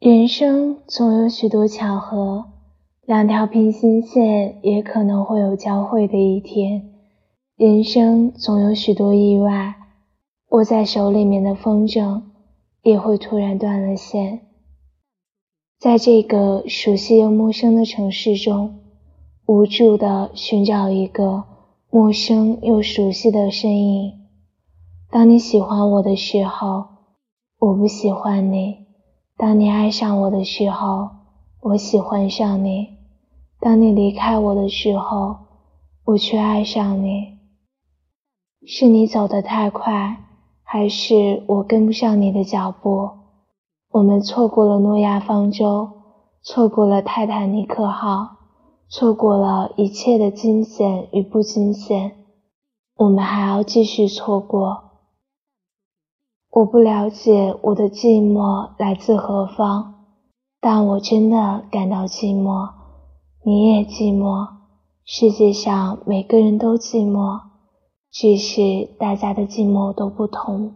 人生总有许多巧合，两条平行线也可能会有交汇的一天。人生总有许多意外，握在手里面的风筝也会突然断了线。在这个熟悉又陌生的城市中，无助地寻找一个陌生又熟悉的身影。当你喜欢我的时候，我不喜欢你。当你爱上我的时候，我喜欢上你；当你离开我的时候，我却爱上你。是你走得太快，还是我跟不上你的脚步？我们错过了诺亚方舟，错过了泰坦尼克号，错过了一切的惊险与不惊险，我们还要继续错过。我不了解我的寂寞来自何方，但我真的感到寂寞。你也寂寞，世界上每个人都寂寞，只是大家的寂寞都不同。